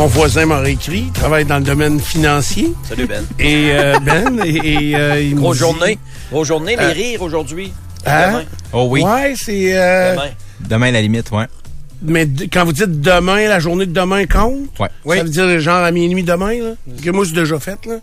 Mon voisin m'a réécrit, il travaille dans le domaine financier. Salut Ben. Et euh, Ben, et, et, euh, il me Grosse dit- journée. Grosse journée, les Euh, rires aujourd'hui. Hein? Demain. Oh oui. Ouais, c'est... euh, Demain. Demain, la limite, ouais. Mais quand vous dites demain, la journée de demain compte, Ouais. ça veut dire genre à minuit demain, là? Que moi, c'est déjà fait, là.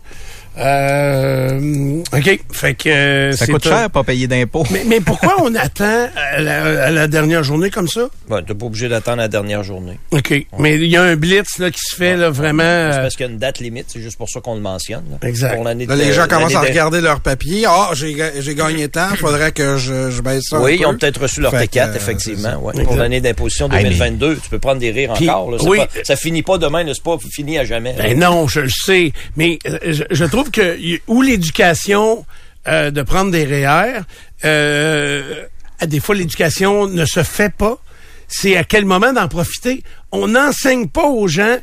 Euh, OK, fait que... euh, Ça coûte cher, pas payer d'impôts. Mais, mais pourquoi on attend à la, à la dernière journée comme ça? Ouais, t'es pas obligé d'attendre la dernière journée. OK. Mais il y a un blitz là, qui se fait là, vraiment... C'est euh, parce qu'il y a une date limite, c'est juste pour ça qu'on le mentionne. là. Exact. Pour l'année Là, de- les gens commencent à regarder leur papier. Ah, j'ai ga- j'ai gagné tant, faudrait que je, je baisse ça. Oui, un ils ont peu. peut-être reçu leur Fait T4, que, euh, c'est effectivement. ouais. Pour l'année d'imposition Hey, mais- 2022, tu peux prendre des rires encore. Là. Oui. pas- ça finit pas demain, c'est pas fini à jamais. Ben non, je le sais. Mais euh, je, je trouve que y- où l'éducation euh, de prendre des REER, euh, à des fois l'éducation ne se fait pas. C'est à quel moment d'en profiter? On n'enseigne pas aux gens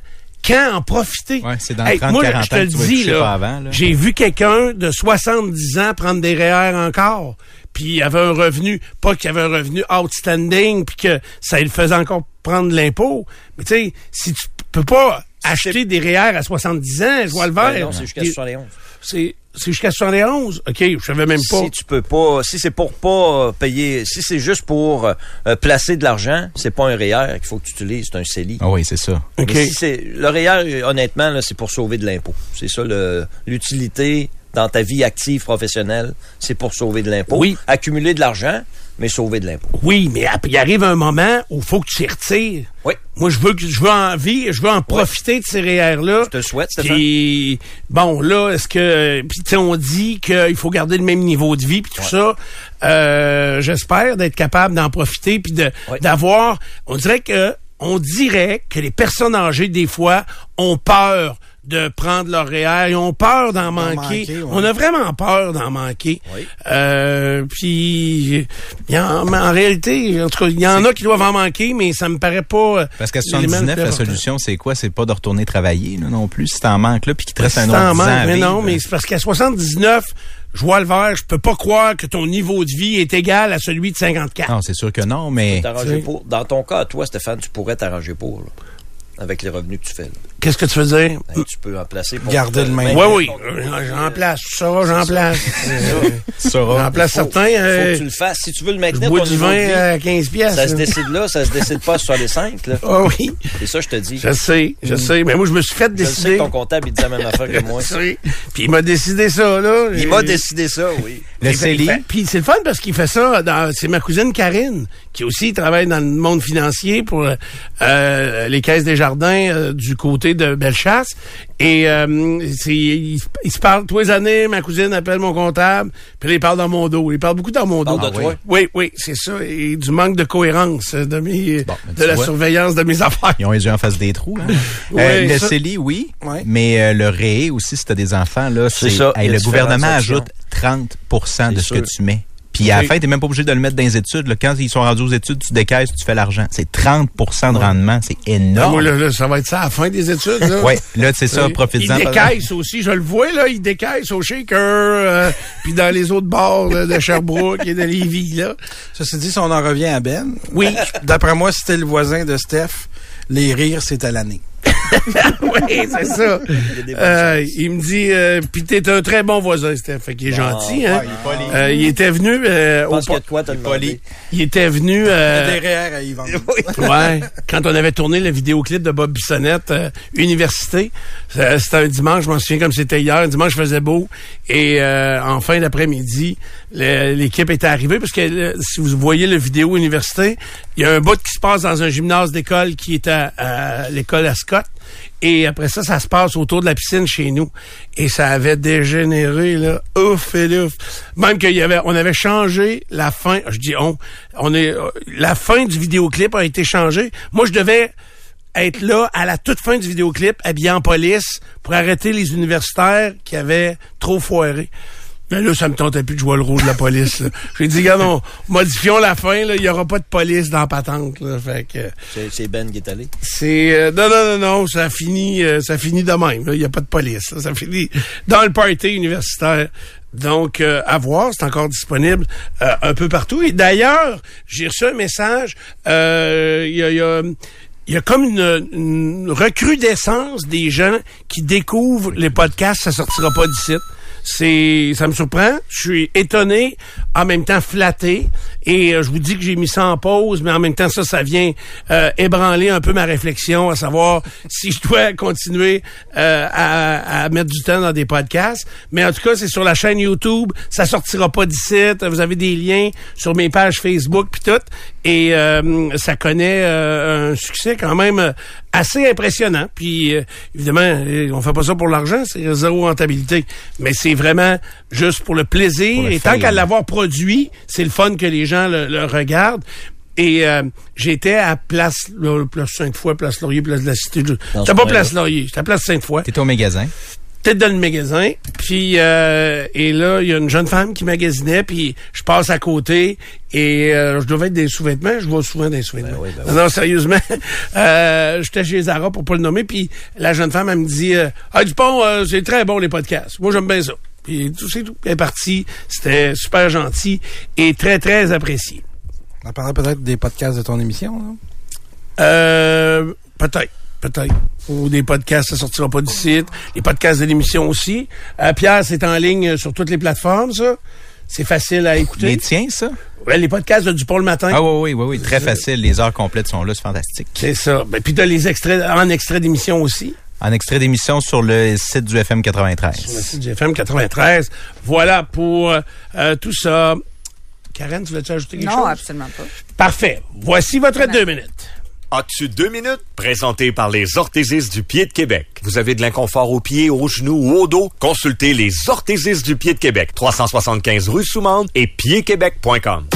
quand en profiter. Ouais, c'est dans Hey, 30, moi, 40 je te le dis, là. j'ai vu quelqu'un de 70 ans prendre des REER encore, puis il avait un revenu, pas qu'il avait un revenu outstanding, puis que ça lui faisait encore prendre de l'impôt. Mais tu sais, si tu peux pas acheter des REER à 70 ans, je vois le Ben vert. non, c'est jusqu'à Puis- 71. C'est c'est jusqu'à 71. OK, je savais même pas. Si tu peux pas, si c'est pour pas euh, payer, si c'est juste pour euh, euh, placer de l'argent, c'est pas un REER qu'il faut que tu utilises, c'est un CELI. Ah oui, c'est ça. OK. Mais si c'est le REER, honnêtement, là, c'est pour sauver de l'impôt. C'est ça le- l'utilité dans ta vie active professionnelle, c'est pour sauver de l'impôt. Oui. Accumuler de l'argent, mais sauver de l'impôt. Oui, mais il arrive un moment où il faut que tu y retires. Oui. Moi, je veux que je veux en vivre, je veux en profiter de ces REER-là. Je te souhaite, Stéphane. Puis, bon, là, est-ce que... Puis, tu sais, on dit qu'il faut garder le même niveau de vie, puis tout ça. Euh, J'espère d'être capable d'en profiter, puis Ouais. d'avoir... On dirait que... On dirait que les personnes âgées, des fois, ont peur de prendre leur REER, ils ont peur d'en manquer. manquer, ouais. On a vraiment peur d'en manquer. Oui. Euh, puis, il y en, mais en réalité, en tout cas, il y en a qui doivent en manquer, mais ça me paraît pas... euh, Parce qu'à l'élément le 79, plus la solution, c'est quoi? C'est pas de retourner travailler, là, non plus. Si t'en manques là, puis qu'il te reste Si un autre 10 ans manques, à mais vivre, non, mais c'est parce qu'à 79, je vois le vert, je peux pas croire que ton niveau de vie est égal à celui de 54. Non, c'est sûr que non, mais... Pour. Dans ton cas, toi, Stéphane, tu pourrais t'arranger pour, là, avec les revenus que tu fais. là. Qu'est-ce que tu veux dire? Ben, tu peux en placer pour Garder le même. Oui, oui, euh, j'en place ça, j'en place. Euh, Tu sauras. J'en place Faut- certains. Faut euh, que tu le fasses. Si tu veux le je maintenir, bois du vin à 15 pièces. ça se décide là, ça se décide pas sur les 5. Là. Ah oui, C'est ça, je te dis. je sais, je sais. Mais moi, je me suis fait Je le sais décider. que ton comptable, il dit la même affaire que moi. Je sais. Puis il m'a décidé ça, là. Il m'a Euh, décidé ça, oui. Le Il il CELI, Puis c'est le fun parce qu'il fait ça. dans- C'est ma cousine Karine qui aussi travaille dans le monde financier pour euh, les caisses des jardins euh, du côté de Bellechasse. Et euh, c'est, il, il se parle tous les années. Ma cousine appelle mon comptable, puis là, il parle dans mon dos. Il parle beaucoup dans mon dos. De toi? Oui, oui, c'est ça. Et du manque de cohérence de mes, Bon, ben, de tu la vois. surveillance de mes affaires. ils ont les yeux en face des trous. Hein? Euh, le ça- CELI, oui, Ouais. mais euh, le REE aussi, si t'as des enfants, là, C'est ça, hey, le gouvernement ajoute 30% de ce que tu mets. Puis à Oui. la fin, t'es même pas obligé de le mettre dans les études. là. Quand ils sont rendus aux études, tu décaisses, tu fais l'argent. C'est 30% de rendement. C'est Ah, énorme. moi, là, là, ça va être ça à la fin des études. Là. Ouais, là, c'est ça, Il profites-en. décaisse aussi, je le vois, là, il décaisse au shaker, euh, puis dans les autres bars là, de Sherbrooke et de Lévis, là. Ceci dit, si on en revient à Ben, Oui, d'après moi, si t'es le voisin de Steph, les rires, c'est à l'année. oui, c'est ça. Il Euh, il me dit, euh, puis t'es un très bon voisin, Steph, fait qu'il est gentil, hein. ouais, il est poli. Euh, il était venu, euh, Je au pense qu'il y po- a de quoi t'as demandé. il était venu, euh, des REER à ouais, quand on avait tourné le vidéoclip de Bob Bissonnette, euh, Université, c'était un dimanche, je m'en souviens comme c'était hier, un dimanche il faisait beau, et euh, en fin d'après-midi, le- l'équipe était arrivée, parce que si vous voyez le vidéo Université, il y a un bout qui se passe dans un gymnase d'école qui est à, à l'école à Scott, Et après ça, ça se passe autour de la piscine chez nous. Et ça avait dégénéré, là, ouf et ouf. Même qu'il y avait, on avait changé la fin, je dis on, on est, euh, la fin du vidéoclip a été changée. Moi, je devais être là à la toute fin du vidéoclip, habillé en police, pour arrêter les universitaires qui avaient trop foiré. Mais là, ça me tentait plus de jouer le rôle de la police. J'ai dit, gars, non, modifions la fin, là, il y aura pas de police dans la patente. Là. Fait que, C'est- Ben qui est allé. c'est euh, non non non non ça finit euh, ça finit de même il y a pas de police là. ça finit dans le party universitaire donc euh, à voir c'est encore disponible euh, un peu partout et d'ailleurs j'ai reçu un message euh, il y a, il y a il y a comme une, recrudescence des gens qui découvrent les podcasts, ça sortira pas d'ici. C'est, ça me surprend. Je suis étonné, en même temps flatté, et euh, je vous dis que j'ai mis ça en pause, mais en même temps ça, ça vient euh, ébranler un peu ma réflexion, à savoir si je dois continuer euh, à, à mettre du temps dans des podcasts. Mais en tout cas, c'est sur la chaîne YouTube, ça sortira pas d'ici. Vous avez des liens sur mes pages Facebook puis tout, et euh, ça connaît euh, un succès quand même assez impressionnant. Puis euh, évidemment, euh, on fait pas ça pour l'argent, c'est zéro rentabilité, mais c'est vraiment juste pour le plaisir. Pour le et tant qu'à l'avoir produit, c'est le fun que les gens le, le regardent. Et euh, j'étais à Place, là, Place Sainte-Foy, Place Laurier, Place de la Cité. J'étais pas. Place Laurier, j'étais à Place Sainte-Foy T'étais au magasin? Peut-être dans le magasin. Puis euh, et là, il y a une jeune femme qui magasinait, puis je passe à côté et euh, je devais être des sous-vêtements. Je vois souvent des sous-vêtements. Ben oui, ben Non, non, sérieusement. euh, J'étais chez Zara pour pas le nommer, puis la jeune femme, elle me dit euh, Ah, Dupont, euh, c'est très bon les podcasts. Moi, j'aime bien ça. Puis tout c'est tout. Elle est partie. C'était super gentil et très, très apprécié. On parlerait peut-être des podcasts de ton émission. Là. Euh, peut-être, peut-être. Ou des podcasts, ça sortira pas du site. Les podcasts de l'émission aussi. Euh, Pierre, c'est en ligne sur toutes les plateformes, ça. C'est facile à écouter. Les tiens, ça? Ouais, les podcasts de Dupont le matin. Ah oui, oui, oui, oui. Très facile. Les heures complètes sont là, c'est fantastique. C'est ça. Ben, puis t'as les extraits en extrait d'émission aussi. En extrait d'émission sur le site du FM Sur le 93. site du FM 93. Voilà pour euh, tout ça. Karen, tu veux-tu ajouter quelque Non, chose? absolument pas. Parfait. Voici votre deux minutes. As-tu deux minutes? Présenté par les orthésistes du pied de Québec. Vous avez de l'inconfort aux pieds, aux genoux ou au dos? Consultez les orthésistes du pied de Québec. 375 rue Soumande et piedquebec.com.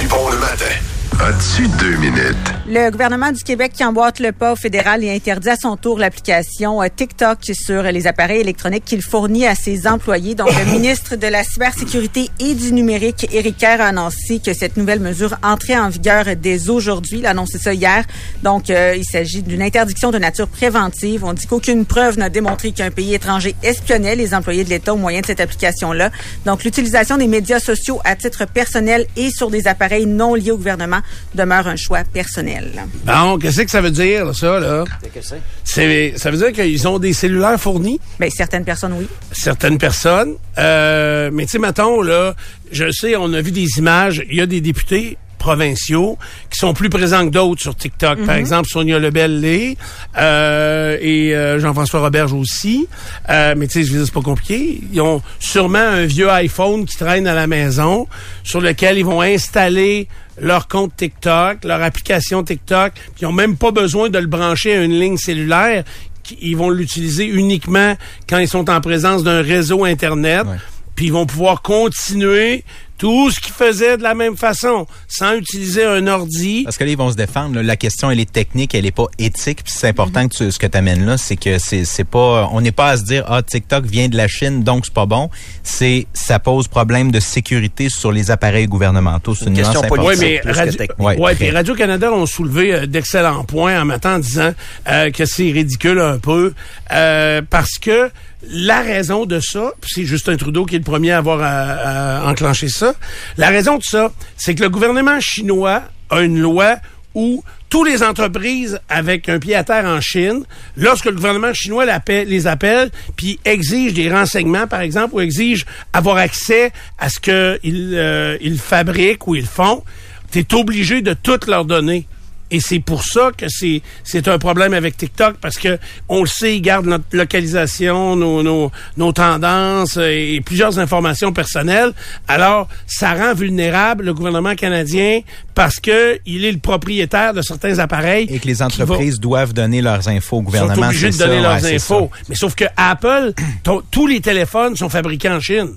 Dupont le matin. As-tu deux minutes? Le gouvernement du Québec qui emboîte le pas au fédéral et interdit à son tour l'application euh, TikTok sur les appareils électroniques qu'il fournit à ses employés. Donc, le ministre de la Cybersécurité et du Numérique, Éric Kerr, a annoncé que cette nouvelle mesure entrait en vigueur dès aujourd'hui. Il a annoncé ça hier. Donc, euh, il s'agit d'une interdiction de nature préventive. On dit qu'aucune preuve n'a démontré qu'un pays étranger espionnait les employés de l'État au moyen de cette application-là. Donc, l'utilisation des médias sociaux à titre personnel et sur des appareils non liés au gouvernement demeure un choix personnel. Bon, qu'est-ce que ça veut dire, ça, là? C'est que c'est? C'est, ça veut dire qu'ils ont des cellulaires fournis? Bien, certaines personnes, oui. certaines personnes. Euh, mais tu sais, mettons, là, je sais, on a vu des images, il y a des députés provinciaux qui sont plus présents que d'autres sur TikTok. Par exemple, Sonia Lebel-Lé euh, et euh, Jean-François Roberge aussi. Euh, mais tu sais, je veux dire, c'est pas compliqué. Ils ont sûrement un vieux iPhone qui traîne à la maison sur lequel ils vont installer leur compte TikTok, leur application TikTok, puis ils ont même pas besoin de le brancher à une ligne cellulaire. Ils vont l'utiliser uniquement quand ils sont en présence d'un réseau Internet. Ouais. Puis ils vont pouvoir continuer tout ce qu'ils faisaient de la même façon, sans utiliser un ordi. Parce que là, ils vont se défendre. là. La question, elle est technique, elle est pas éthique. Puis c'est important que tu- ce que tu amènes là, c'est que c'est c'est pas, on n'est pas à se dire ah TikTok vient de la Chine, donc c'est pas bon. C'est ça pose problème de sécurité sur les appareils gouvernementaux. C'est une, une question politique. Oui, mais plus que Radio, technique. ouais, Ouais, puis très. Radio-Canada ont soulevé euh, d'excellents points en mettant en disant euh, que c'est ridicule un peu euh, parce que la raison de ça, c'est Justin Trudeau qui est le premier à avoir à- enclenché ça, la raison de ça, c'est que le gouvernement chinois a une loi où tous les entreprises avec un pied à terre en Chine, lorsque le gouvernement chinois les appelle, puis exige des renseignements, par exemple, ou exige avoir accès à ce qu'ils euh, ils fabriquent ou ils font, tu obligé de toutes leur donner. Et c'est pour ça que c'est c'est un problème avec TikTok parce que on le sait, ils gardent notre localisation, nos, nos, nos tendances et plusieurs informations personnelles. Alors, ça rend vulnérable le gouvernement canadien parce que il est le propriétaire de certains appareils. Et que les entreprises doivent donner leurs infos au sont gouvernement. obligés de donner leurs ouais, infos. Mais sauf que Apple, tous les téléphones sont fabriqués en Chine.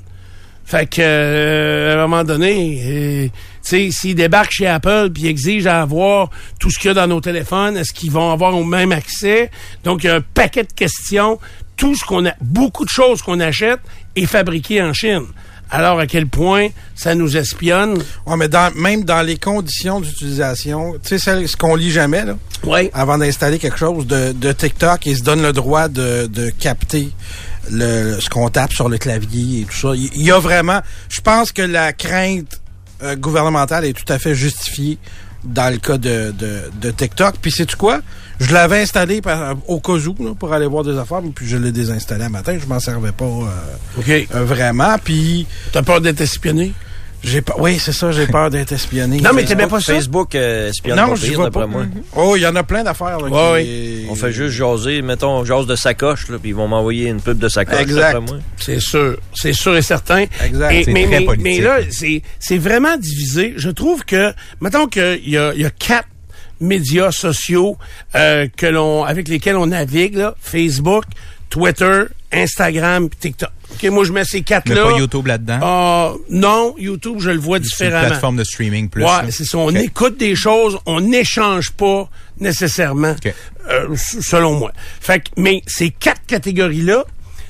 Fait que euh, à un moment donné, euh, sais, s'ils débarquent chez Apple puis exigent à avoir tout ce qu'il y a dans nos téléphones, est-ce qu'ils vont avoir au même accès? Donc il y a un paquet de questions. Tout ce qu'on a, beaucoup de choses qu'on achète est fabriqué en Chine. Alors à quel point ça nous espionne? Ouais, mais dans, même dans les conditions d'utilisation, tu sais, ce qu'on lit jamais, là, Oui. avant d'installer quelque chose de, de TikTok, ils se donnent le droit de, de capter le, ce qu'on tape sur le clavier et tout ça. Il il y a vraiment, je pense que la crainte euh, gouvernementale est tout à fait justifiée dans le cas de, de, de TikTok. Puis c'est tu quoi? Je l'avais installé par- au cas où, là, pour aller voir des affaires, puis je l'ai désinstallé un matin. Je m'en servais pas euh, euh, vraiment. Puis T'as peur d'être espionné? J'ai pas, oui, c'est ça, j'ai peur d'être espionné. Non, mais t'aimais pas ça? Facebook euh, espionne Non, je vois pas. moi. Oh, il y en a plein d'affaires. là, Ouais, qui- On fait juste jaser, mettons, jase de sacoche, là, puis ils vont m'envoyer une pub de sacoche, Exact. d'après moi. C'est sûr, c'est sûr et certain. Exact. Et- mais, très mais, politique. mais là, c'est c'est vraiment divisé. Je trouve que, mettons qu'il y a, il y a quatre médias sociaux euh, que l'on avec lesquels on navigue, là, Facebook, Twitter, Instagram, TikTok. Ok, moi je mets ces Mais quatre-là. pas YouTube là-dedans? Ah, non, YouTube, je le vois C'est une différemment. plateforme de streaming plus. Ouais, c'est ça. On écoute des choses, on n'échange pas nécessairement, Ok. euh, selon moi. Fait que, mais ces quatre catégories-là,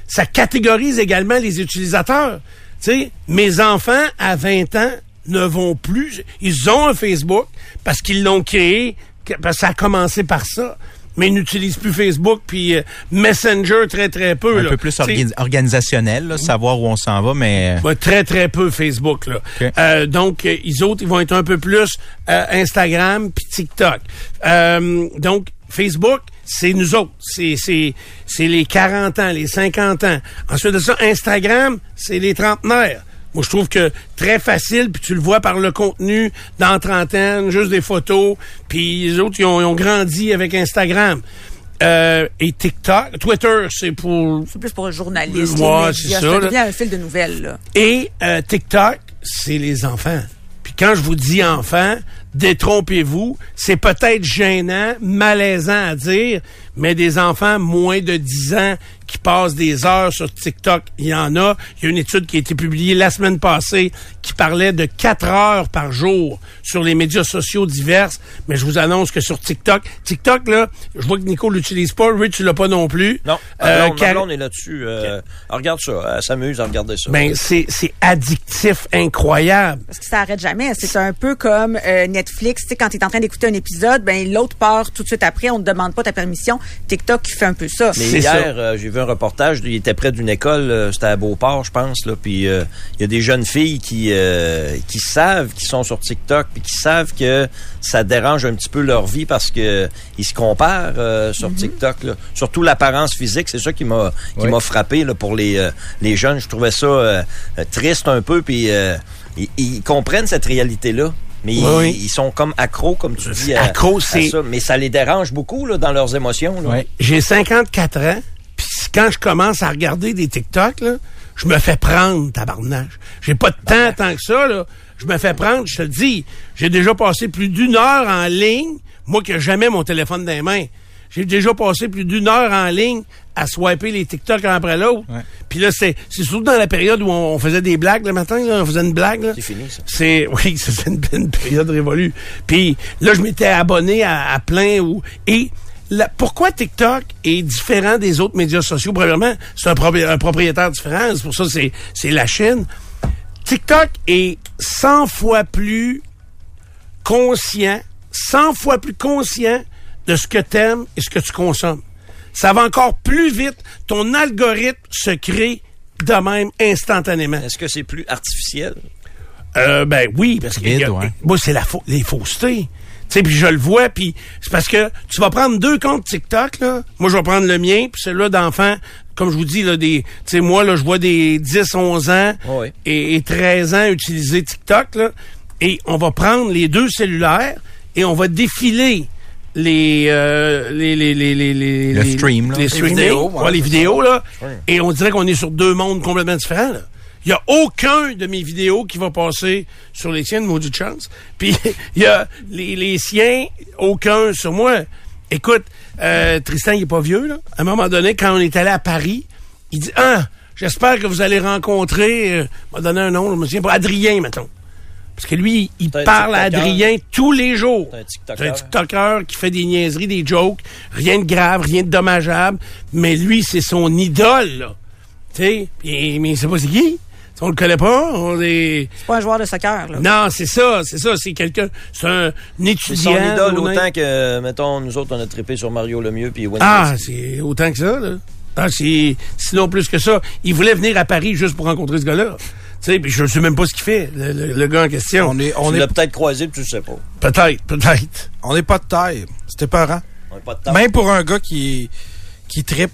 ça catégorise également les utilisateurs. Tu sais, mes enfants à 20 ans ne vont plus, ils ont un Facebook parce qu'ils l'ont créé, parce que ça a commencé par ça. Mais ils n'utilisent plus Facebook puis euh, Messenger très très peu. Un là. peu plus organisationnel, là, savoir où on s'en va, mais Ouais, très, très peu Facebook. Là. Euh, donc, euh, ils autres, ils vont être un peu plus euh, Instagram puis TikTok. Euh, donc, Facebook, c'est nous autres. C'est, c'est, c'est les 40 ans, les 50 ans. Ensuite de ça, Instagram, c'est les trentenaires. Moi, je trouve que très facile, puis tu le vois par le contenu dans la trentaine, juste des photos, puis les autres, ils ont, ils ont grandi avec Instagram. Euh, et TikTok, Twitter, c'est pour C'est plus pour le journaliste. Les c'est ça, Ça devient un fil de nouvelles, là. Et euh, TikTok, c'est les enfants. Puis quand je vous dis enfants, détrompez-vous, c'est peut-être gênant, malaisant à dire, mais des enfants moins de 10 ans qui passent des heures sur TikTok, il y en a. Il y a une étude qui a été publiée la semaine passée qui parlait de 4 heures par jour sur les médias sociaux divers. Mais je vous annonce que sur TikTok, TikTok, là, je vois que Nico l'utilise pas, Rich, tu l'as pas non plus. Non, Euh, Car- blonde est là-dessus. Euh, elle regarde ça, elle s'amuse à regarder ça. ben, c'est, c'est addictif, incroyable. Parce que ça arrête jamais. C'est un peu comme euh, Netflix. Tu sais, quand tu es en train d'écouter un épisode, ben l'autre part tout de suite après. On ne te demande pas ta permission. TikTok fait un peu ça. Mais hier, ça. euh, j'ai vu un reportage, il était près d'une école, euh, c'était à Beauport, je pense, là, puis euh, il y a des jeunes filles qui euh, qui savent qu'ils sont sur TikTok, puis qui savent que ça dérange un petit peu leur vie parce que ils se comparent euh, sur TikTok. Là. Surtout l'apparence physique, c'est ça qui m'a qui Oui. m'a frappé là, pour les euh, les jeunes. Je trouvais ça triste un peu, puis euh, ils, ils comprennent cette réalité Mais ils, oui. ils sont comme accros, comme tu dis. Accros, c'est- ça. Mais ça les dérange beaucoup là, dans leurs émotions. Là. Ouais. J'ai 54 ans, puis quand je commence à regarder des TikTok, là, je me fais prendre, tabarnage. J'ai pas de temps tant que ça, là. Je me fais prendre, je te le dis. J'ai déjà passé plus d'une heure en ligne, moi qui ai jamais mon téléphone dans les mains. J'ai déjà passé plus d'une heure en ligne à swiper les TikTok un après l'autre. Ouais. Puis là, c'est c'est surtout dans la période où on, on faisait des blagues le matin, là, on faisait une blague. là. C'est fini, ça. C'est oui, c'est une, une période révolue. Puis là, je m'étais abonné à, à plein où et la- pourquoi TikTok est différent des autres médias sociaux? Premièrement, c'est un, propri- un propriétaire différent. C'est pour ça que c'est c'est la Chine. TikTok est 100 fois plus conscient, 100 fois plus conscient de ce que t'aimes et ce que tu consommes. Ça va encore plus vite. Ton algorithme se crée de même instantanément. Est-ce que c'est plus artificiel? Euh, ben oui, parce que Vide, y a- ouais. moi c'est la les faussetés. Tu sais, puis je le vois, puis c'est parce que tu vas prendre deux comptes TikTok là. Moi je vais prendre le mien, puis celui-là d'enfant, comme je vous dis là des tu sais moi là je vois des 10 11 ans Oui. et, et 13 ans utiliser TikTok là et on va prendre les deux cellulaires et on va défiler les, euh, les, les, les, les, les, Le les- stream, là. les vidéos, ouais, ouais, les vidéos, là. Et on dirait qu'on est sur deux mondes complètement différents, là. Il y a aucun de mes vidéos qui va passer sur les tiennes, maudite chance. Puis il y a les, les siens, aucun sur moi. Écoute, euh, Tristan, il est pas vieux, là. À un moment donné, quand on est allé à Paris, il dit, ah, j'espère que vous allez rencontrer, euh, m'a donné un nom, je me souviens pas, Adrien, mettons. Parce que lui, il C'est parle à. Adrien tous les jours. C'est un C'est un TikToker. Qui fait des niaiseries, des jokes, rien de grave, rien de dommageable, mais lui, c'est son idole, là. Tu sais, mais c'est pas c'est qui? On le connaît pas, on est... C'est pas un joueur de soccer, là. Non, c'est ça, c'est ça, c'est quelqu'un, c'est un C'est étudiant. son idole ou autant que, mettons, nous autres, on a trippé sur Mario Lemieux puis Wayne Ah, c'est autant que ça, là. Ah, c'est sinon plus que ça. Il voulait venir à Paris juste pour rencontrer ce gars-là. Tu sais, puis je sais même pas ce qu'il fait, le, le- le gars en question. On est, on Tu est, l'as peut-être croisé puis tu le sais pas. Peut-être, peut-être. on est pas de taille. C'était peurant. On n'a pas de temps. Même pour un gars qui, qui tripe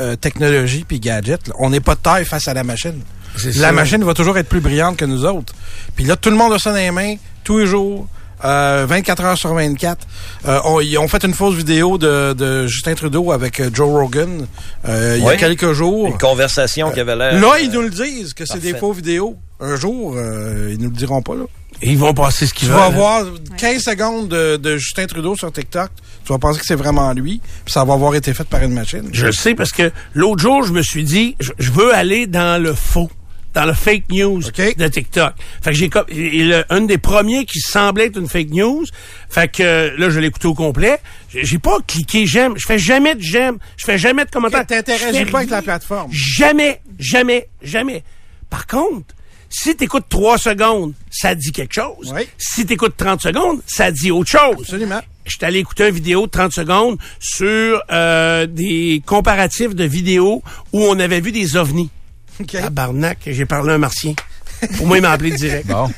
euh, technologie puis gadget, là, on n'est pas de taille face à la machine. La ça. machine va toujours être plus brillante que nous autres. Puis là, tout le monde a ça dans les mains, tous les jours, euh, 24 heures sur 24. Euh, on, ils ont fait une fausse vidéo de, de Justin Trudeau avec euh, Joe Rogan euh, il y a quelques jours. Une conversation qui avait l'air... Là, euh, ils nous le disent que c'est des faux vidéos. Un jour, euh, ils nous le diront pas, là. Et ils vont passer ce qu'ils Tu veulent. vas hein. voir 15 secondes de, de Justin Trudeau sur TikTok. Tu vas penser que c'est vraiment lui. Puis ça va avoir été fait par une machine. Je le sais parce que l'autre jour, je me suis dit, je, je veux aller dans le faux, dans le fake news de TikTok. Fait que j'ai le- un des premiers qui semblait être une fake news. Fait que là, je l'ai écouté au complet. J'ai pas cliqué j'aime. Je fais jamais de j'aime. Je fais jamais de commentaires. T'interagis Je fais pas avec la plateforme. Jamais, jamais, jamais. Par contre, si t'écoutes 3 secondes, ça dit quelque chose. Oui. Si t'écoutes 30 secondes, ça dit autre chose. Absolument. J'étais allé écouter une vidéo de 30 secondes sur euh, des comparatifs de vidéos où on avait vu des ovnis. OK. Tabarnak, j'ai parlé à un martien. Pour moi, il m'a appelé direct. Bon.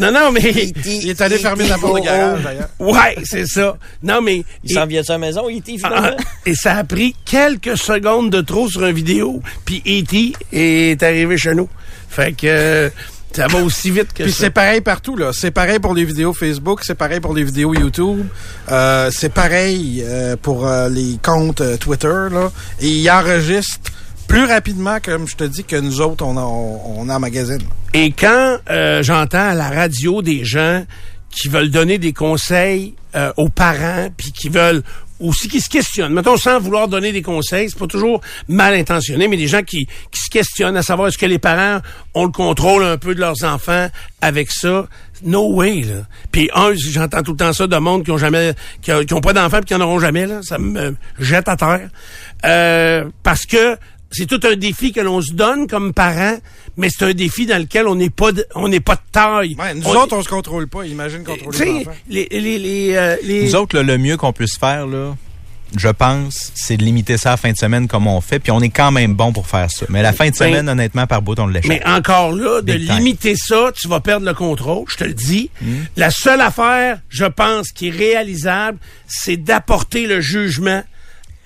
Non, non, mais... Il est allé fermer la porte de garage, d'ailleurs. Ouais, c'est ça. Non, mais... Il s'en vient de sa maison, il était finalement? Ah, et ça a pris quelques secondes de trop sur une vidéo, puis E.T. est arrivé chez nous. Fait que euh, ça va aussi vite que Puis c'est pareil partout, là. C'est pareil pour les vidéos Facebook, c'est pareil pour les vidéos YouTube, euh, c'est pareil euh, pour euh, les comptes euh, Twitter, là. Et ils enregistrent plus rapidement, comme je te dis, que nous autres, on, a, on, on emmagasine. Et quand euh, j'entends à la radio des gens qui veulent donner des conseils euh, aux parents, puis qui veulent aussi qui se questionnent, mettons sans vouloir donner des conseils, c'est pas toujours mal intentionné, mais des gens qui, qui se questionnent à savoir est-ce que les parents ont le contrôle un peu de leurs enfants avec ça. No way, là. Puis un, j'entends tout le temps ça de monde qui ont jamais, qui ont pas d'enfants puis qui en auront jamais, là. Ça me jette à terre. Euh, parce que c'est tout un défi que l'on se donne comme parents, mais c'est un défi dans lequel on n'est pas de, on n'est pas de taille. Ouais, nous On- autres, on se contrôle pas. Imagine contrôler les les, les, les, euh, les- Nous autres, là, le mieux qu'on puisse faire, là, je pense, c'est de limiter ça à la fin de semaine comme on fait, puis on est quand même bon pour faire ça. Mais la fin de Ben, semaine, honnêtement, par bout, on l'échappe. Mais encore là, de Big time. limiter ça, tu vas perdre le contrôle, je te le dis. Hmm. La seule affaire, je pense, qui est réalisable, c'est d'apporter le jugement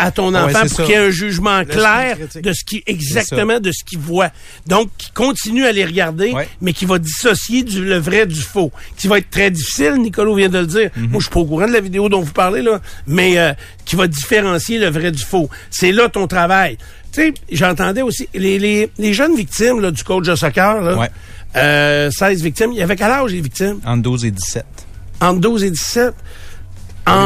à ton ouais, enfant pour qu'il y ait un jugement clair de ce qui exactement de ce qu'il voit. Donc qui continue à les regarder, Ouais. mais qui va dissocier du le vrai du faux. Qui va être très difficile, Nicolas vient de le dire. Mhm. Moi, je suis pas au courant de la vidéo dont vous parlez là, mais euh, qui va différencier le vrai du faux. C'est là ton travail. Tu sais, j'entendais aussi les, les, les jeunes victimes là, du coach de soccer là. Ouais. Euh, 16 victimes. Il y avait quel âge les victimes? Entre 12 et 17. Entre 12 et 17.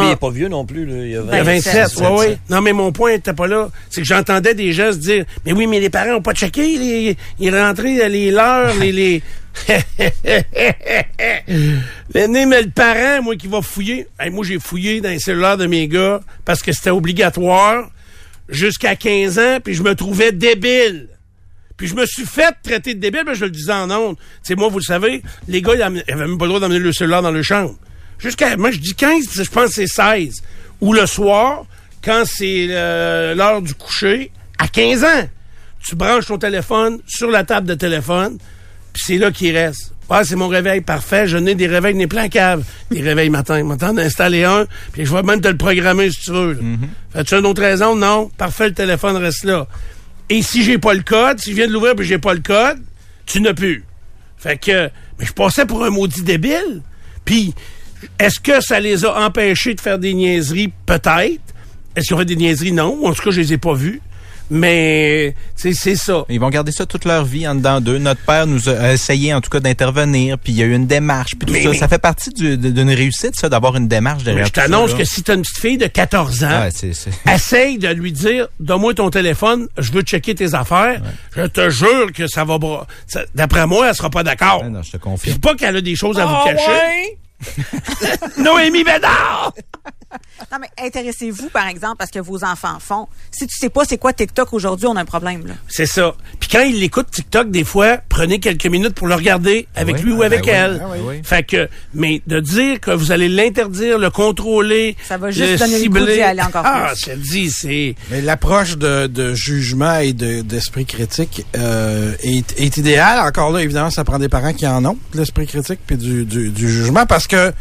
Lui, il En- est pas vieux non plus. Là. Il a à 27, 27, oui, oui. Non, mais mon point n'était pas là. C'est que j'entendais des gens se dire, mais oui, mais les parents n'ont pas checké, les, ils rentraient les leurs, les, les... mais, mais le parent, moi, qui va fouiller, Hey, moi, j'ai fouillé dans les cellulaires de mes gars parce que c'était obligatoire jusqu'à 15 ans, puis je me trouvais débile. Puis je me suis fait traiter de débile, mais je le disais en ondes. Tu sais, moi, vous le savez, les gars, ils avaient même pas le droit d'amener le cellulaire dans leur chambre. Jusqu'à, moi, je dis 15, je pense que c'est 16. Ou le soir, quand c'est euh, l'heure du coucher, à 15 ans, tu branches ton téléphone sur la table de téléphone, puis c'est là qu'il reste. Ah, c'est mon réveil parfait. Je n'ai des réveils, des plans cave. Des réveils matin. Maintenant, d'installer un, puis je vais même te le programmer si tu veux. là. Fais-tu une autre raison? Non. Parfait, le téléphone reste là. Et si j'ai pas le code, si je viens de l'ouvrir puis j'ai pas le code, tu n'as plus. Fait que, mais je passais pour un maudit débile. Puis, Est-ce que ça les a empêchés de faire des niaiseries? Peut-être. Est-ce qu'ils ont fait des niaiseries? Non. En tout cas, je les ai pas vus. Mais c'est c'est ça. Ils vont garder ça toute leur vie en dedans d'eux. Notre père nous a essayé en tout cas d'intervenir, puis il y a eu une démarche, puis tout Mais- ça. mais- Ça fait partie du- d'une réussite, ça, d'avoir une démarche derrière Je t'annonce que si t'as une petite fille de 14 ans, Ouais, essaye de lui dire donne-moi ton téléphone, je veux checker tes affaires. Je te jure que ça va d'après moi, elle sera pas d'accord. Ouais, non, je te c'est pas qu'elle a des choses à Ah vous cacher. Noemi é Bedal! Non, mais intéressez-vous, par exemple, à ce que vos enfants font? Si tu sais pas c'est quoi TikTok aujourd'hui, on a un problème, là. C'est ça. Puis quand il écoute TikTok, des fois, prenez quelques minutes pour le regarder avec oui. lui ou Ah, avec ben elle. Ah. Oui. Fait que, mais de dire que vous allez l'interdire, le contrôler, Ça va juste le donner le goût cibler. d'y aller encore ah, plus. je te le dis, c'est... Mais l'approche de, de jugement et de- d'esprit critique euh, est, est idéale. Encore là, évidemment, ça prend des parents qui en ont, de l'esprit critique puis du, du, du jugement, parce que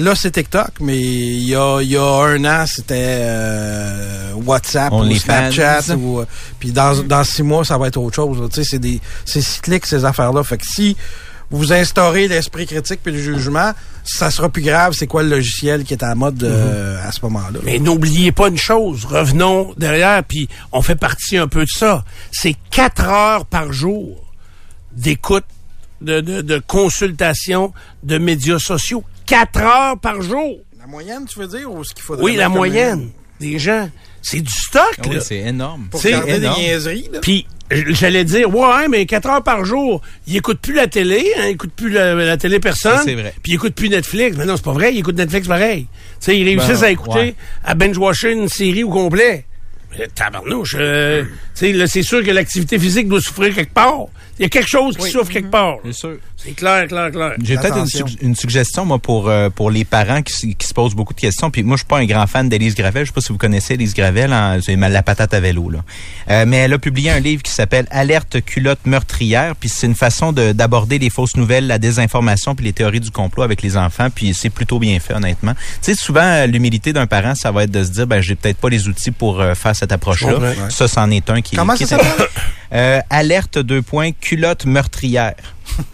là, c'est TikTok, mais il y a, il y a un an, c'était euh, WhatsApp ou. Snapchat. Ou, euh, puis dans, dans six mois, ça va être autre chose. Tu sais, c'est des c'est cyclique, ces affaires-là. Fait que si vous instaurez l'esprit critique puis le jugement, ça sera plus grave. C'est quoi le logiciel qui est à la mode euh, à ce moment-là? Mais n'oubliez pas une chose, revenons derrière, puis on fait partie un peu de ça. C'est quatre heures par jour d'écoute, de, de, de consultation de médias sociaux. Quatre heures par jour. La moyenne, tu veux dire, ou ce qu'il faudrait Oui, la moyenne des gens. C'est du stock, Ah oui, là. c'est énorme. Pour C'est des niaiseries, là. Puis j'allais dire, ouais, mais quatre heures par jour, il écoute plus la télé, hein, il écoute plus la, la télé personne. C'est vrai. Puis il écoute plus Netflix. Mais non, c'est pas vrai, il écoute Netflix pareil. Tu sais, ils réussissent Ben, à écouter, ouais. à binge-watcher une série au complet. Mais tabarnouche, euh, tu sais, là, c'est sûr que l'activité physique doit souffrir quelque part. Il y a quelque chose qui souffre quelque part. C'est sûr. C'est clair, clair, clair. J'ai peut-être une, suggestion, moi, pour, euh, pour les parents qui, se posent beaucoup de questions. Puis moi, je suis pas un grand fan d'Élise Gravel. Je sais pas si vous connaissez Élise Gravel. hein, c'est la patate à vélo, là. Euh, mais elle a publié un livre qui s'appelle Alerte culotte meurtrière. Puis c'est une façon de- d'aborder les fausses nouvelles, la désinformation, puis les théories du complot avec les enfants. Puis c'est plutôt bien fait, honnêtement. Tu sais, souvent, euh, l'humilité d'un parent, ça va être de se dire, ben, j'ai peut-être pas les outils pour euh, faire cette approche-là. Ouais. Ça, c'en est un qui Comment qui ça est-? Euh, alerte deux points culotte meurtrière.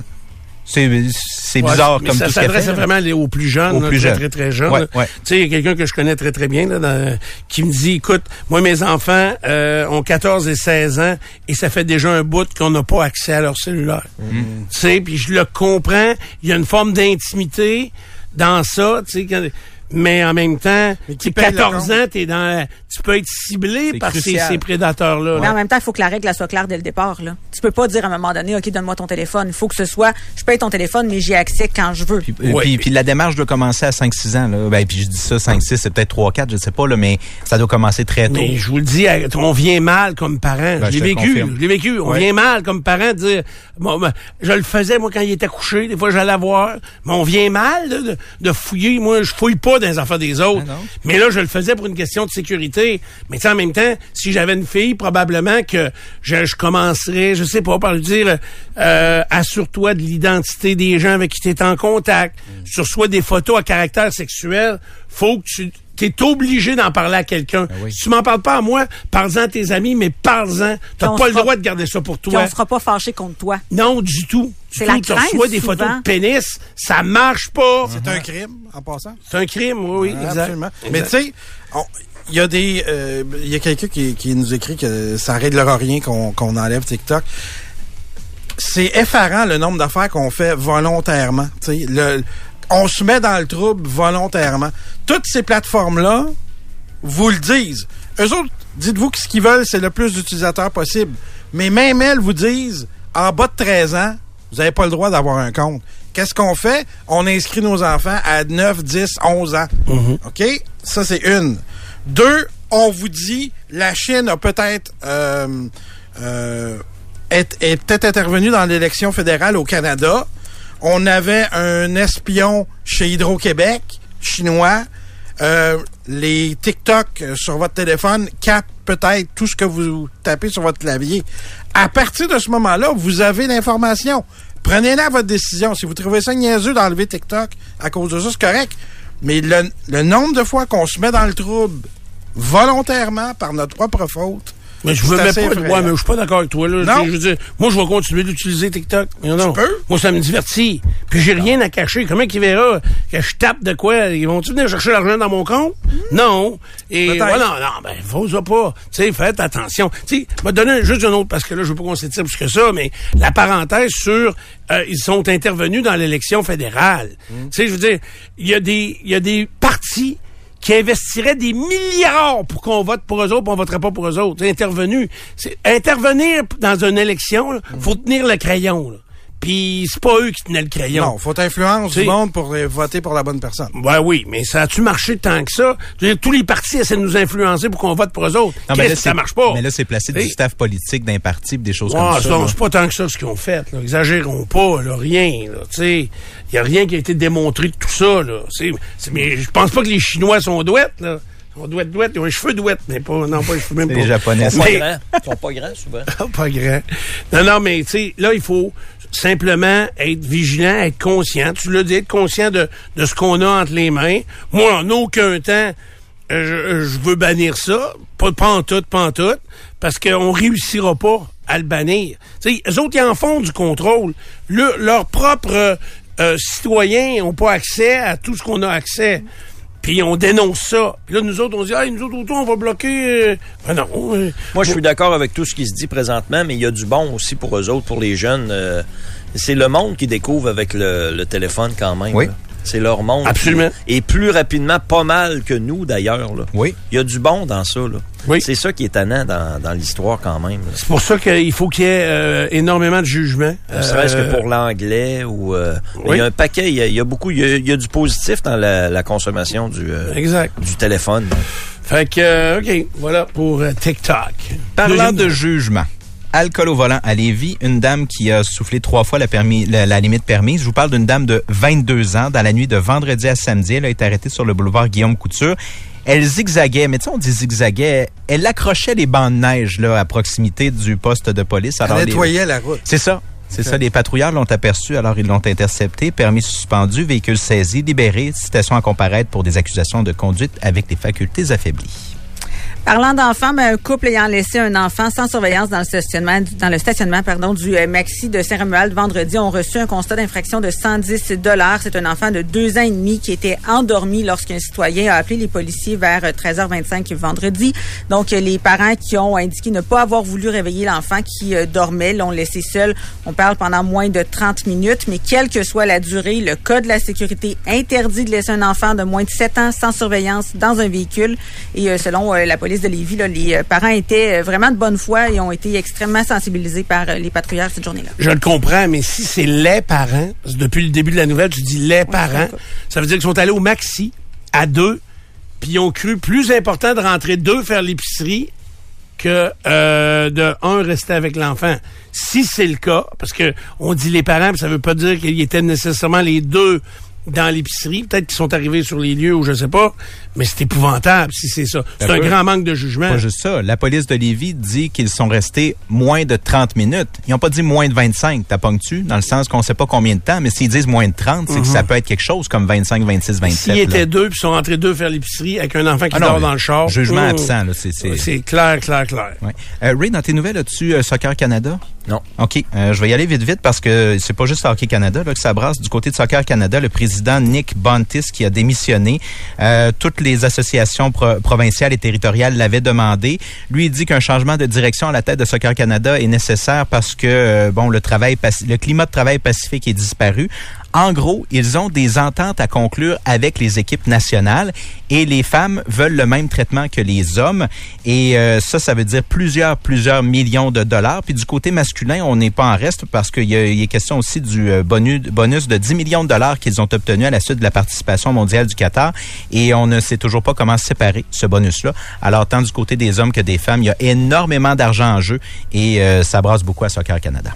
C'est Ouais, bizarre comme ça tout ce qu'elle s'adresse vraiment aux plus jeunes, Aux là, plus très, jeunes. très, très jeunes. Ouais, là. ouais. Tu sais, il y a quelqu'un que je connais très, très bien, là, dans- qui me dit, écoute, moi, mes enfants euh, ont 14 et 16 ans et ça fait déjà un bout qu'on n'a pas accès à leur cellulaire. Mm. Tu sais, puis je le comprends, il y a une forme d'intimité dans ça, tu sais, mais en même temps, tu qui sais, paye le 14 compte? ans, t'es dans, tu peux être ciblé par ces, ces prédateurs-là. Mais en même temps, il faut que la règle elle soit claire dès le départ. Là. Tu peux pas dire à un moment donné, OK, donne-moi ton téléphone. Il faut que ce soit, je paye ton téléphone, mais j'y ai accès quand je veux. Puis, euh, Ouais. puis, puis la démarche doit commencer à 5-6 ans. Là. Ben, puis je dis ça, 5-6, c'est peut-être 3-4, je sais pas, là, mais ça doit commencer très tôt. Mais je vous le dis, on vient mal comme parent. Ben, je l'ai vécu, je l'ai vécu. On Ouais. vient mal comme parent de dire, bon, ben, je le faisais moi quand il était couché. Des fois, j'allais voir. Mais on vient mal de, de- de fouiller. Moi, je fouille pas dans les affaires des autres. Ah mais là, je le faisais pour une question de sécurité. Mais en même temps, si j'avais une fille, probablement que je, je commencerais, je sais pas, par lui dire, euh, assure-toi de l'identité des gens avec qui tu es en contact. Mm. Sur soit des photos à caractère sexuel, faut que tu T'es obligé d'en parler à quelqu'un. Oui. Si tu m'en parles pas à moi, parle-en à tes amis, mais parle-en. T'as pas le droit de garder ça pour toi. on sera pas fâché contre toi. Non, du tout. C'est la Tu reçois crainte, des photos de pénis, ça marche pas. C'est un crime, en passant. C'est un crime, oui, oui, exact. Absolument. Exact. Mais tu sais, on- il y a des, euh, il y a quelqu'un qui, qui nous écrit que ça réglera rien qu'on qu'on enlève TikTok. C'est effarant le nombre d'affaires qu'on fait volontairement. tu sais. Le, on se met dans le trouble volontairement. Toutes ces plateformes-là vous le disent. Eux autres, dites-vous que ce qu'ils veulent, c'est le plus d'utilisateurs possible. Mais même elles vous disent, en bas de 13 ans, vous n'avez pas le droit d'avoir un compte. Qu'est-ce qu'on fait? On inscrit nos enfants à 9, 10, 11 ans. OK? Ça, c'est une. Deux, on vous dit, la Chine a peut-être... euh, euh, est, est peut-être intervenue dans l'élection fédérale au Canada. On avait un espion chez Hydro-Québec, chinois. Euh, les TikTok sur votre téléphone captent peut-être tout ce que vous tapez sur votre clavier. À partir de ce moment-là, vous avez l'information. Prenez-la votre décision. Si vous trouvez ça niaiseux d'enlever TikTok à cause de ça, c'est correct. Mais le, le nombre de fois qu'on se met dans le trouble volontairement par notre propre faute, Mais je veux même pas. effrayant. Ouais, mais je suis pas d'accord avec toi, là. Non. Je veux dire, moi, je vais continuer d'utiliser TikTok. Non, non. peux? Moi, ça me divertit. Puis j'ai rien à cacher. Comment qu'ils verra que je tape de quoi? Ils vont-tu venir chercher l'argent dans mon compte? Non. Et voilà, non, ben, faut ça pas. Tu sais, faites attention. Tu sais, m'a donné juste un autre, parce que là, je veux pas qu'on s'étire plus que ça, mais la parenthèse sur, euh, ils sont intervenus dans l'élection fédérale. Tu sais, je veux dire, il y a des, il y a des partis qui investiraient des milliards pour qu'on vote pour eux autres, puis on voterait pas pour eux autres. C'est intervenu. Intervenir dans une élection, là, faut tenir le crayon. Puis c'est pas eux qui tenaient le crayon. Non, faut influence C'est- du monde pour euh, voter pour la bonne personne. Ouais, oui, mais ça a-tu marché tant que ça? Je veux dire, tous les partis essaient de nous influencer pour qu'on vote pour eux autres. Non, mais là, ça marche pas? Mais là, c'est placé du staff politique d'un parti, pis des choses Ouais, comme ça. là. c'est pas tant que ça ce qu'ils ont fait. Là. Exagérons pas, là, rien. Il y a rien qui a été démontré de tout ça. Là. Mais je pense pas que les Chinois sont douettes. Là. Ils sont douettes, douettes. Ils ont les cheveux douettes, mais pas, non, pas les cheveux même C'est pas. les Japonais. Ils sont pas grands. Ils sont pas grands, souvent. pas grand. Non, non, mais tu sais, là, il faut simplement être vigilant, être conscient. Tu l'as dit, être conscient de, de ce qu'on a entre les mains. Moi, en aucun temps, euh, je, je veux bannir ça. Pas, pas en tout, pas en tout. Parce qu'on réussira pas à le bannir. Sais, eux autres, ils en font du contrôle. Le, leurs propres euh, citoyens n'ont pas accès à tout ce qu'on a accès. Puis on dénonce ça. Puis là, nous autres, on dit, ah, nous autres, autour, on va bloquer... euh. Ben non. euh, Moi, je suis d'accord avec tout ce qui se dit présentement, mais il y a du bon aussi pour eux autres, pour les jeunes. euh, c'est le monde qui découvre avec le, le téléphone quand même. Oui. là. C'est leur monde. Absolument. Et plus rapidement, pas mal que nous d'ailleurs. Oui. Il y a du bon dans ça. Là. Oui. C'est ça qui est tannant dans, dans l'histoire quand même. C'est pour ça qu'il faut qu'il y ait euh, énormément de jugement. Ne serait-ce Euh, que pour l'anglais ou euh, oui. il y a un paquet, il y a, il y a beaucoup, il y a, il y a du positif dans la, la consommation du, euh, Exact. du téléphone. Fait que, euh, OK, voilà pour euh, TikTok. Parlant Deuxième- de jugement. Alcool au volant à Lévis, une dame qui a soufflé trois fois la, permis, la, la limite permise. Je vous parle d'une dame de 22 ans. Dans la nuit de vendredi à samedi, elle a été arrêtée sur le boulevard Guillaume Couture. Elle zigzaguait, mais tu sais, on dit zigzaguait. Elle accrochait les bancs de neige là, à proximité du poste de police. Elle les- nettoyait la route. C'est ça. C'est ça, les patrouilleurs l'ont aperçu, alors ils l'ont intercepté, permis suspendu, véhicule saisi, libéré, citation à comparaître pour des accusations de conduite avec des facultés affaiblies. Parlant d'enfants, ben, un couple ayant laissé un enfant sans surveillance dans le stationnement, dans le stationnement pardon, du euh, Maxi de Saint-Romuald vendredi ont reçu un constat d'infraction de 110 dollars. C'est un enfant de deux ans et demi qui était endormi lorsqu'un citoyen a appelé les policiers vers euh, 13h25 vendredi. Donc, euh, les parents qui ont indiqué ne pas avoir voulu réveiller l'enfant qui euh, dormait l'ont laissé seul. On parle pendant moins de 30 minutes, mais quelle que soit la durée, le code de la sécurité interdit de laisser un enfant de moins de 7 ans sans surveillance dans un véhicule. Et euh, selon euh, la police de Lévis, là, les euh, parents étaient euh, vraiment de bonne foi et ont été extrêmement sensibilisés par euh, les patrouilleurs cette journée-là. Je le comprends, mais si c'est les parents, depuis le début de la nouvelle, tu dis les parents, ça veut dire qu'ils sont allés au maxi à deux, puis ils ont cru plus important de rentrer deux faire l'épicerie que euh, de un rester avec l'enfant. Si c'est le cas, parce que on dit les parents, puis ça veut pas dire qu'ils étaient nécessairement les deux dans l'épicerie. Peut-être qu'ils sont arrivés sur les lieux ou je sais pas, mais c'est épouvantable si c'est ça. C'est un grand manque de jugement. Pas juste ça. La police de Lévis dit qu'ils sont restés moins de 30 minutes. Ils n'ont pas dit moins de 25, t'as tu dans le sens qu'on sait pas combien de temps, mais s'ils disent moins de 30, c'est que ça peut être quelque chose comme 25, 26, 27. S'ils étaient deux, puis sont rentrés deux faire l'épicerie avec un enfant qui Ah non, dort dans le char. Jugement oh, absent, là. C'est, clair, clair, clair. Ouais. Euh, Ray, dans tes nouvelles, as-tu euh, Soccer Canada? Non. OK. Euh, je vais y aller vite, vite parce que c'est pas juste Hockey Canada là, que ça brasse. Du côté de Soccer Canada, le président Nick Bontis qui a démissionné. Euh, toutes les associations pro- provinciales et territoriales l'avaient demandé. Lui, il dit qu'un changement de direction à la tête de Soccer Canada est nécessaire parce que euh, bon, le travail, le climat de travail pacifique est disparu. En gros, ils ont des ententes à conclure avec les équipes nationales et les femmes veulent le même traitement que les hommes. Et euh, ça, ça veut dire plusieurs, plusieurs millions de dollars. Puis du côté masculin, on n'est pas en reste parce qu'il y, y a question aussi du euh, bonus, bonus de 10 millions de dollars qu'ils ont obtenu à la suite de la participation mondiale du Qatar. Et on ne sait toujours pas comment séparer ce bonus-là. Alors, tant du côté des hommes que des femmes, il y a énormément d'argent en jeu et euh, ça brasse beaucoup à Soccer Canada.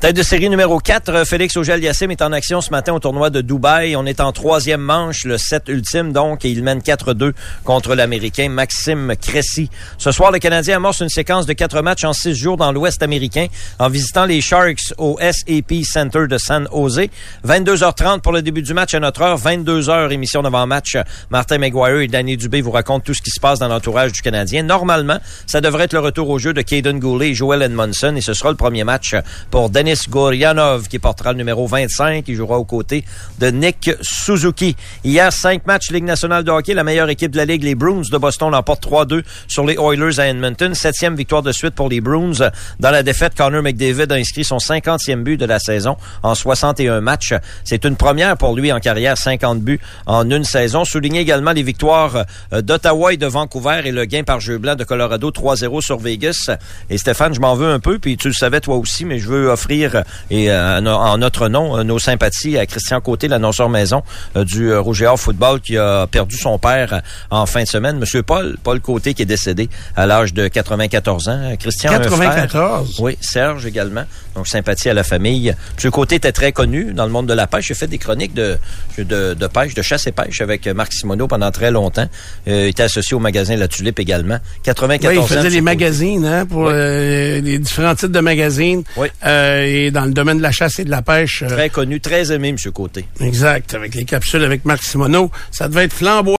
Tête de série numéro 4, euh, Félix Auger-Aliassime est en action ce matin au tournoi de Dubaï. On est en troisième manche, le 7 ultime donc, et il mène 4-2 contre l'Américain Maxime Cressy. Ce soir, le Canadien amorce une séquence de quatre matchs en six jours dans l'Ouest américain en visitant les Sharks au SAP Center de San Jose. 22h30 pour le début du match à notre heure, 22h émission d'avant-match. Martin McGuire et Danny Dubé vous racontent tout ce qui se passe dans l'entourage du Canadien. Normalement, ça devrait être le retour au jeu de Caden Goulet et Joel Edmondson et ce sera le premier match pour Denis Gorianov qui portera le numéro 25 qui jouera aux côtés de Nick Suzuki. Hier, cinq matchs Ligue nationale de hockey. La meilleure équipe de la Ligue, les Bruins de Boston, l'emportent 3-2 sur les Oilers à Edmonton. Septième victoire de suite pour les Bruins. Dans la défaite, Connor McDavid a inscrit son 50e but de la saison en 61 matchs. C'est une première pour lui en carrière, 50 buts en une saison. Souligner également les victoires euh, d'Ottawa et de Vancouver et le gain par jeu blanc de Colorado 3-0 sur Vegas. Et Stéphane, je m'en veux un peu, puis tu le savais toi aussi, mais je veux offrir et euh, en notre nom euh, nos sympathies à Christian Côté, l'annonceur maison euh, du Rouge et Or Football qui a perdu son père en fin de semaine. Monsieur Paul, Paul Côté qui est décédé à l'âge de 94 ans. Christian 94. oui, Serge également. Donc sympathie à la famille. Monsieur Côté était très connu dans le monde de la pêche. J'ai fait des chroniques de, de, de, pêche, de chasse et pêche avec Marc Simoneau pendant très longtemps. il était associé au magasin La Tulipe également. 94 oui, il faisait les magazines hein, pour les différents types de magazines. Oui et dans le domaine de la chasse et de la pêche. Très connu, très aimé, M. Côté. Exact, avec les capsules avec Marc Simoneau. Ça devait être flamboyant.